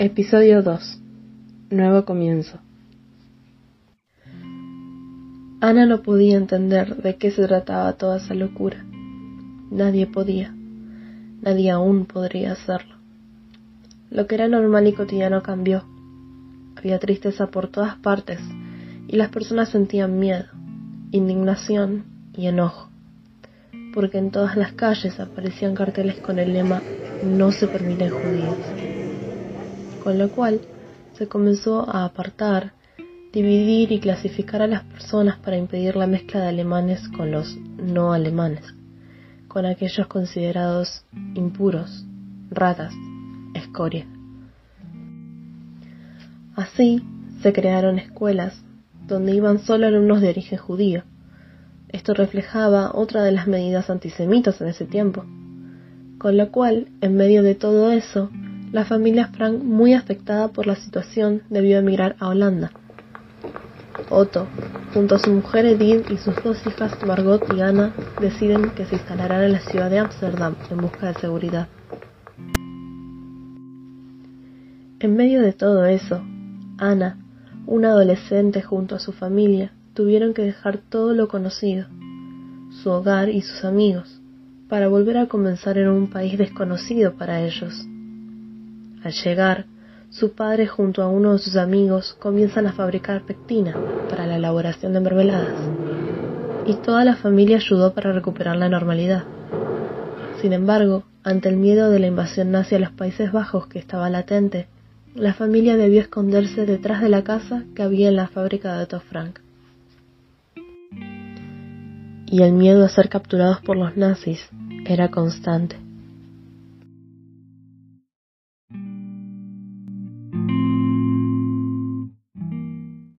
Episodio 2. Nuevo comienzo. Ana no podía entender de qué se trataba toda esa locura. Nadie podía. Nadie aún podría hacerlo. Lo que era normal y cotidiano cambió. Había tristeza por todas partes y las personas sentían miedo, indignación y enojo, porque en todas las calles aparecían carteles con el lema No se permiten judíos con lo cual se comenzó a apartar, dividir y clasificar a las personas para impedir la mezcla de alemanes con los no alemanes, con aquellos considerados impuros, ratas, escoria. Así se crearon escuelas donde iban solo alumnos de origen judío. Esto reflejaba otra de las medidas antisemitas en ese tiempo. Con lo cual, en medio de todo eso, la familia Frank, muy afectada por la situación, debió emigrar a Holanda. Otto, junto a su mujer Edith y sus dos hijas Margot y Anna, deciden que se instalarán en la ciudad de Ámsterdam en busca de seguridad. En medio de todo eso, Ana, una adolescente junto a su familia, tuvieron que dejar todo lo conocido, su hogar y sus amigos, para volver a comenzar en un país desconocido para ellos. Al llegar, su padre junto a uno de sus amigos comienzan a fabricar pectina para la elaboración de mermeladas, y toda la familia ayudó para recuperar la normalidad. Sin embargo, ante el miedo de la invasión nazi a los Países Bajos que estaba latente, la familia debió esconderse detrás de la casa que había en la fábrica de Otto Frank. Y el miedo a ser capturados por los nazis era constante. Thank you.